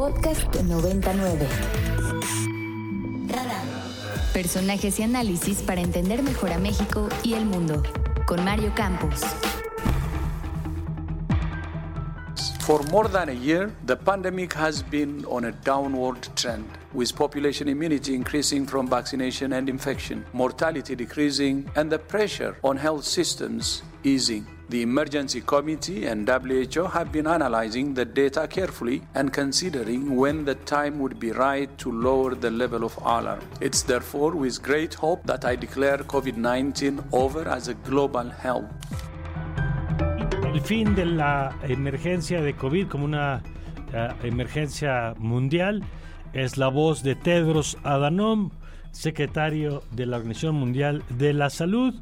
Podcast 99. Personajes y análisis para entender mejor a México y el mundo. Con Mario Campos. For more than a year, the pandemic has been on a downward trend, with population immunity increasing from vaccination and infection, mortality decreasing, and the pressure on health systems easing. The Emergency Committee and WHO have been analyzing the data carefully and considering when the time would be right to lower the level of alarm. It's therefore with great hope that I declare COVID 19 over as a global health. El fin de la emergencia de COVID como una uh, emergencia mundial es la voz de Tedros Adhanom, secretario de la Organización Mundial de la Salud.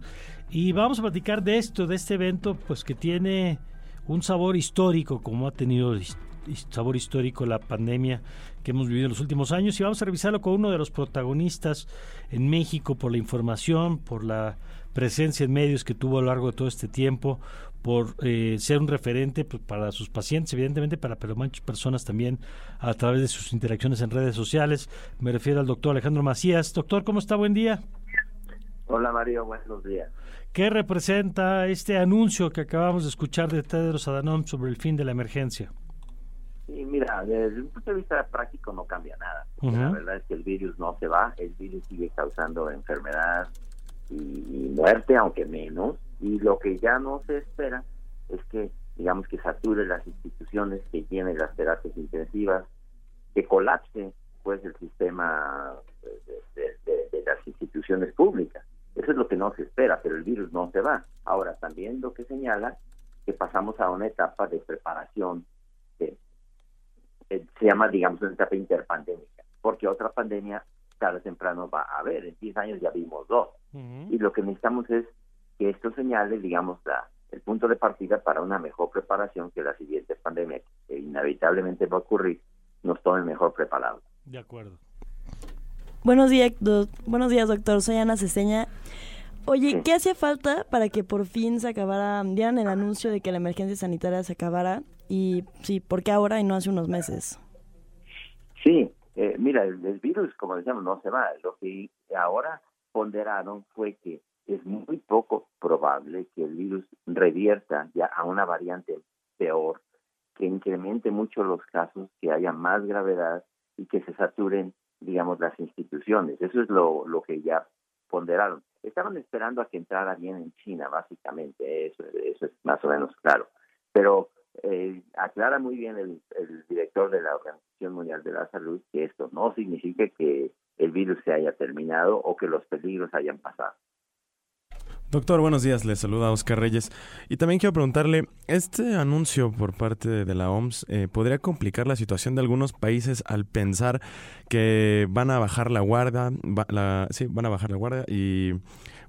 Y vamos a platicar de esto, de este evento, pues que tiene un sabor histórico, como ha tenido sabor histórico la pandemia que hemos vivido en los últimos años. Y vamos a revisarlo con uno de los protagonistas en México por la información, por la presencia en medios que tuvo a lo largo de todo este tiempo, por eh, ser un referente pues, para sus pacientes, evidentemente para pero muchas personas también a través de sus interacciones en redes sociales. Me refiero al doctor Alejandro Macías. Doctor, ¿cómo está? Buen día. Hola Mario, buenos días. ¿Qué representa este anuncio que acabamos de escuchar de Tedros Adhanom sobre el fin de la emergencia? Sí, mira, desde un punto de vista práctico no cambia nada. La verdad es que el virus no se va, el virus sigue causando enfermedad y, y muerte, aunque menos, y lo que ya no se espera es que, digamos, que sature las instituciones que tienen las terapias intensivas, que colapse pues el sistema de, de las instituciones públicas. Eso es lo que no se espera, pero el virus no se va. Ahora, también lo que señala que pasamos a una etapa de preparación que eh, se llama, digamos, una etapa interpandémica, porque otra pandemia tarde o temprano va a haber. En 10 años ya vimos dos. Y lo que necesitamos es que esto señale, digamos, la, el punto de partida para una mejor preparación que la siguiente pandemia, que inevitablemente va a ocurrir, nos tome mejor preparados. De acuerdo. Buenos días, buenos días, doctor. Soy Ana Ceseña. Oye, ¿qué hacía falta para que por fin se acabara, dieran el anuncio de que la emergencia sanitaria se acabara? Y sí, ¿por qué ahora y no hace unos meses? Sí, eh, mira, el, el, virus, como decíamos, no se va. Lo que ahora ponderaron fue que es muy poco probable que el virus revierta ya a una variante peor, que incremente mucho los casos, que haya más gravedad y que se saturen digamos, las instituciones. Eso es lo, lo que ya ponderaron. Estaban esperando a que entrara bien en China, básicamente, eso, eso es más o menos claro. Pero eh, aclara muy bien el, el director de la Organización Mundial de la Salud que esto no significa que el virus se haya terminado o que los peligros hayan pasado. Doctor, buenos días. Le saluda Oscar Reyes. Y también quiero preguntarle, ¿este anuncio por parte de la OMS eh, podría complicar la situación de algunos países al pensar que van a bajar la guardia, la, sí, van a bajar la guardia y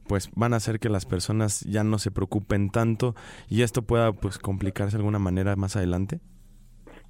pues van a hacer que las personas ya no se preocupen tanto y esto pueda pues complicarse de alguna manera más adelante?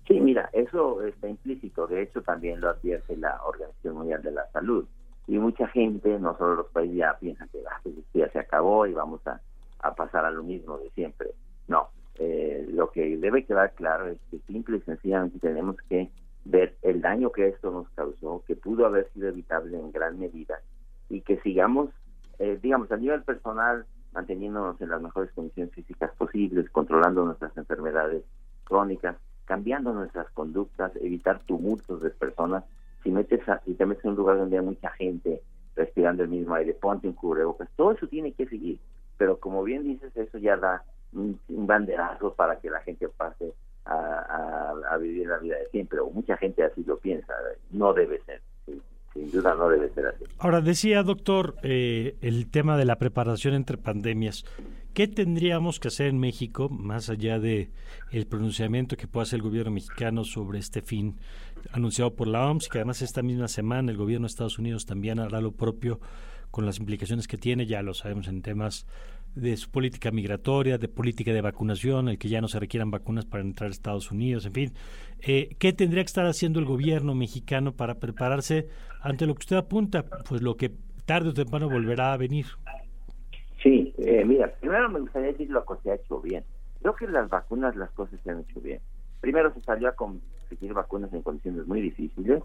Sí, mira, eso está implícito. De hecho, también lo advierte la Organización Mundial de la Salud y mucha gente, no solo los países, ya piensan que ah, pues, se acabó y vamos a, a, pasar a lo mismo de siempre. No, eh, lo que debe quedar claro es que simple y sencillamente tenemos que ver el daño que esto nos causó, que pudo haber sido evitable en gran medida y que sigamos, eh, digamos, a nivel personal, manteniéndonos en las mejores condiciones físicas posibles, controlando nuestras enfermedades crónicas, cambiando nuestras conductas, evitar tumultos de personas si metes si te metes en un lugar donde hay mucha gente respirando el mismo aire, ponte un cubrebocas, todo eso tiene que seguir, pero como bien dices, eso ya da un, banderazo para que la gente pase a, a, vivir la vida de siempre, o mucha gente así lo piensa, no debe ser. Sin duda no debe ser así. Ahora, decía, doctor, eh, el tema de la preparación entre pandemias. ¿Qué tendríamos que hacer en México, más allá de el pronunciamiento que pueda hacer el gobierno mexicano sobre este fin anunciado por la OMS, que además esta misma semana el gobierno de Estados Unidos también hará lo propio con las implicaciones que tiene, ya lo sabemos en temas de su política migratoria, de política de vacunación, el que ya no se requieran vacunas para entrar a Estados Unidos, en fin. Eh, ¿Qué tendría que estar haciendo el gobierno mexicano para prepararse ante lo que usted apunta? Pues lo que tarde o temprano volverá a venir. Sí, eh, mira, primero me gustaría decir lo que se ha hecho bien. Creo que las vacunas las cosas se han hecho bien. Primero se salió a conseguir vacunas en condiciones muy difíciles.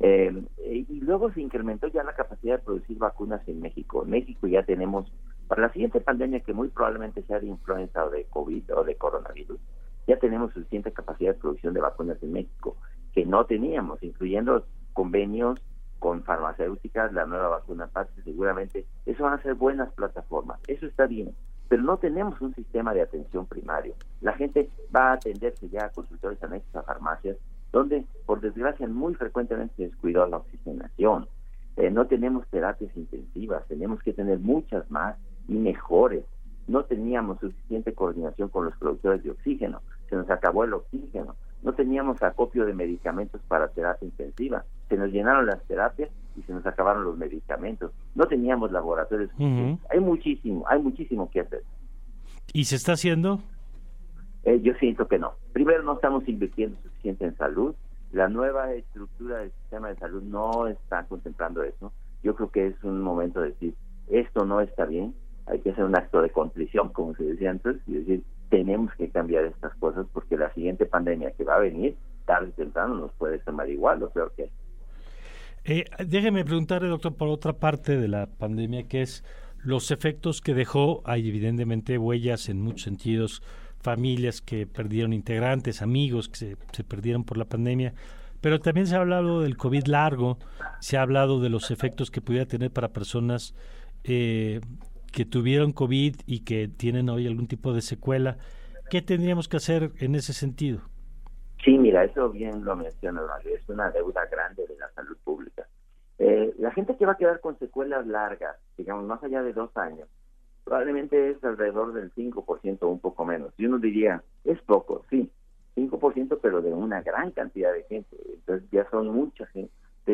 Eh, y luego se incrementó ya la capacidad de producir vacunas en México. En México ya tenemos, para la siguiente pandemia que muy probablemente sea de influenza o de COVID o de coronavirus, ya tenemos suficiente capacidad de producción de vacunas en México, que no teníamos, incluyendo convenios con farmacéuticas, la nueva vacuna PATS, seguramente eso van a ser buenas plataformas, eso está bien, pero no tenemos un sistema de atención primario. La gente va a atenderse ya a consultores anexos, a farmacias, donde por desgracia muy frecuentemente se descuidó la oxigenación. Eh, no tenemos terapias intensivas, tenemos que tener muchas más y mejores. No teníamos suficiente coordinación con los productores de oxígeno, se nos acabó el oxígeno no teníamos acopio de medicamentos para terapia intensiva. Se nos llenaron las terapias y se nos acabaron los medicamentos. No teníamos laboratorios. Hay muchísimo, hay muchísimo que hacer. ¿Y se está haciendo? Eh, yo siento que no. Primero, no estamos invirtiendo suficiente en salud. La nueva estructura del sistema de salud no está contemplando eso. Yo creo que es un momento de decir, esto no está bien. Hay que hacer un acto de contrición, como se decía antes, y decir, tenemos que cambiar estas cosas porque la siguiente pandemia que va a venir, tarde o temprano, nos puede tomar igual o peor que eh, déjeme preguntarle, doctor, por otra parte de la pandemia, que es los efectos que dejó, hay evidentemente huellas en muchos sentidos, familias que perdieron integrantes, amigos que se, perdieron por la pandemia, pero también se ha hablado del COVID largo, se ha hablado de los efectos que pudiera tener para personas eh, que tuvieron COVID y que tienen hoy algún tipo de secuela. ¿Qué tendríamos que hacer en ese sentido? Mira, eso bien lo menciona, es una deuda grande de la salud pública. Eh, la gente que va a quedar con secuelas largas, digamos, más allá de dos años, probablemente es alrededor del 5% o un poco menos. Y uno diría, es poco, sí, 5%, pero de una gran cantidad de gente. Entonces ya son mucha gente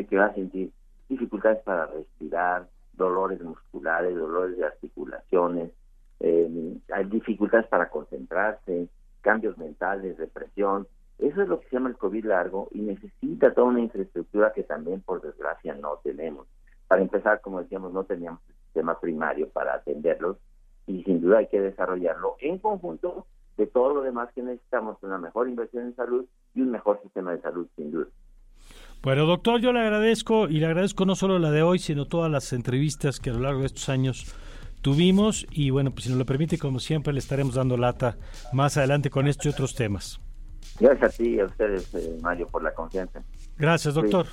que va a sentir dificultades para respirar, dolores musculares, dolores de articulaciones, eh, hay dificultades para concentrarse, cambios mentales, depresión. Eso es lo que se llama el COVID largo y necesita toda una infraestructura que también, por desgracia, no tenemos. Para empezar, como decíamos, no teníamos un sistema primario para atenderlos y sin duda hay que desarrollarlo en conjunto de todo lo demás que necesitamos, una mejor inversión en salud y un mejor sistema de salud, sin duda. Bueno, doctor, yo le agradezco y le agradezco no solo la de hoy, sino todas las entrevistas que a lo largo de estos años tuvimos y bueno, pues si nos lo permite, como siempre, le estaremos dando lata más adelante con estos y otros temas. Gracias a ti y a ustedes, eh, Mario, por la confianza. Gracias, doctor.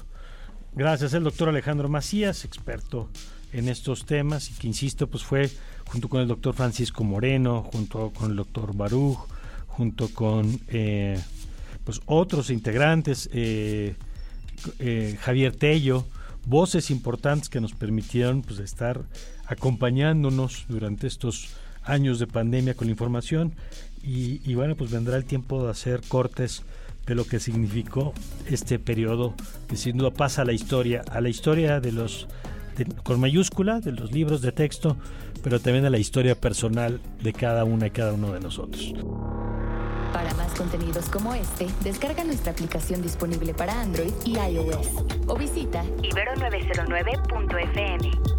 Gracias, el doctor Alejandro Macías, experto en estos temas y que, insisto, pues fue junto con el doctor Francisco Moreno, junto con el doctor Baruch, junto con eh, pues otros integrantes, eh, eh, Javier Tello, voces importantes que nos permitieron pues, estar acompañándonos durante estos años de pandemia con la información y, bueno, pues vendrá el tiempo de hacer cortes de lo que significó este periodo que sin duda pasa a la historia, a la historia de los, con mayúscula, de los libros de texto, pero también a la historia personal de cada una y cada uno de nosotros. Para más contenidos como este, descarga nuestra aplicación disponible para Android y iOS o visita ibero909.fm.